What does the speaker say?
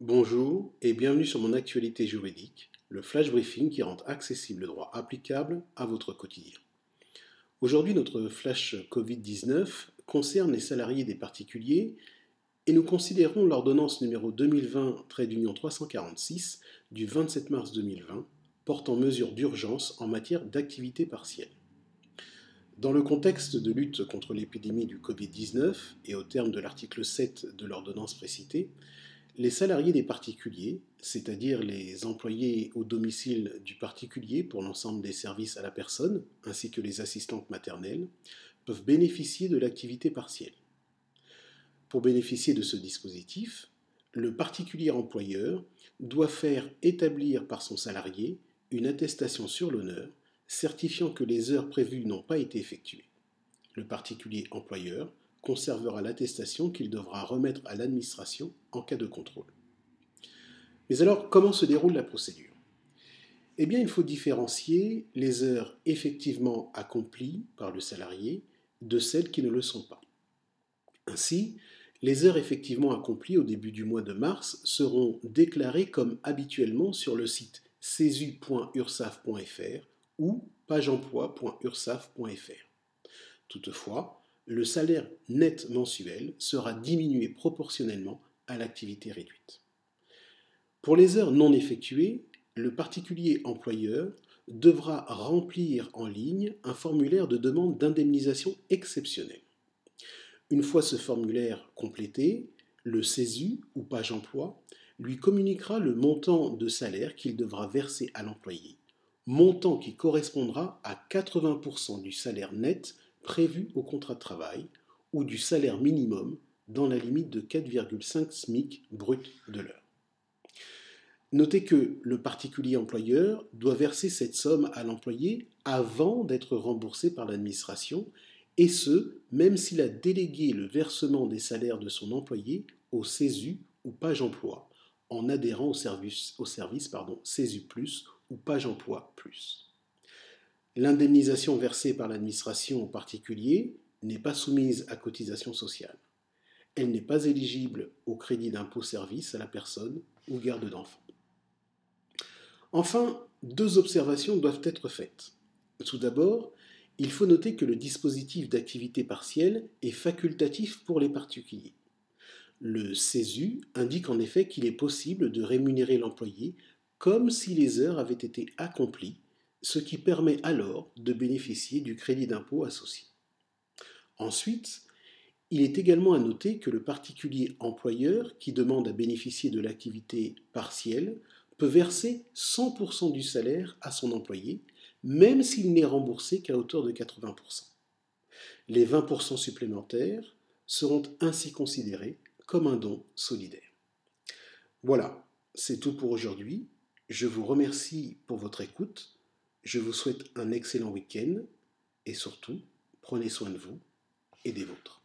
Bonjour et bienvenue sur mon actualité juridique, le flash briefing qui rend accessible le droit applicable à votre quotidien. Aujourd'hui, notre flash Covid-19 concerne les salariés des particuliers et nous considérons l'ordonnance numéro 2020-346 du 27 mars 2020 portant mesures d'urgence en matière d'activité partielle. Dans le contexte de lutte contre l'épidémie du Covid-19 et au terme de l'article 7 de l'ordonnance précitée, les salariés des particuliers, c'est-à-dire les employés au domicile du particulier pour l'ensemble des services à la personne, ainsi que les assistantes maternelles, peuvent bénéficier de l'activité partielle. Pour bénéficier de ce dispositif, le particulier employeur doit faire établir par son salarié une attestation sur l'honneur certifiant que les heures prévues n'ont pas été effectuées. Le particulier employeur conservera l'attestation qu'il devra remettre à l'administration en cas de contrôle. Mais alors, comment se déroule la procédure? Eh bien, il faut différencier les heures effectivement accomplies par le salarié de celles qui ne le sont pas. Ainsi, les heures effectivement accomplies au début du mois de mars seront déclarées comme habituellement sur le site cesu.ursaf.fr ou pageemploi.ursaf.fr. Toutefois, le salaire net mensuel sera diminué proportionnellement à l'activité réduite. Pour les heures non effectuées, le particulier employeur devra remplir en ligne un formulaire de demande d'indemnisation exceptionnelle. Une fois ce formulaire complété, le CESU ou page emploi lui communiquera le montant de salaire qu'il devra verser à l'employé montant qui correspondra à 80% du salaire net prévu au contrat de travail ou du salaire minimum dans la limite de 4,5 SMIC brut de l'heure. Notez que le particulier employeur doit verser cette somme à l'employé avant d'être remboursé par l'administration, et ce, même s'il a délégué le versement des salaires de son employé au CESU ou page emploi, en adhérant au service, au service CESU ou page emploi plus. L'indemnisation versée par l'administration au particulier n'est pas soumise à cotisation sociale. Elle n'est pas éligible au crédit d'impôt service à la personne ou garde d'enfants. Enfin, deux observations doivent être faites. Tout d'abord, il faut noter que le dispositif d'activité partielle est facultatif pour les particuliers. Le CESU indique en effet qu'il est possible de rémunérer l'employé comme si les heures avaient été accomplies, ce qui permet alors de bénéficier du crédit d'impôt associé. Ensuite, il est également à noter que le particulier employeur qui demande à bénéficier de l'activité partielle peut verser 100% du salaire à son employé, même s'il n'est remboursé qu'à hauteur de 80%. Les 20% supplémentaires seront ainsi considérés comme un don solidaire. Voilà, c'est tout pour aujourd'hui. Je vous remercie pour votre écoute. Je vous souhaite un excellent week-end et surtout, prenez soin de vous et des vôtres.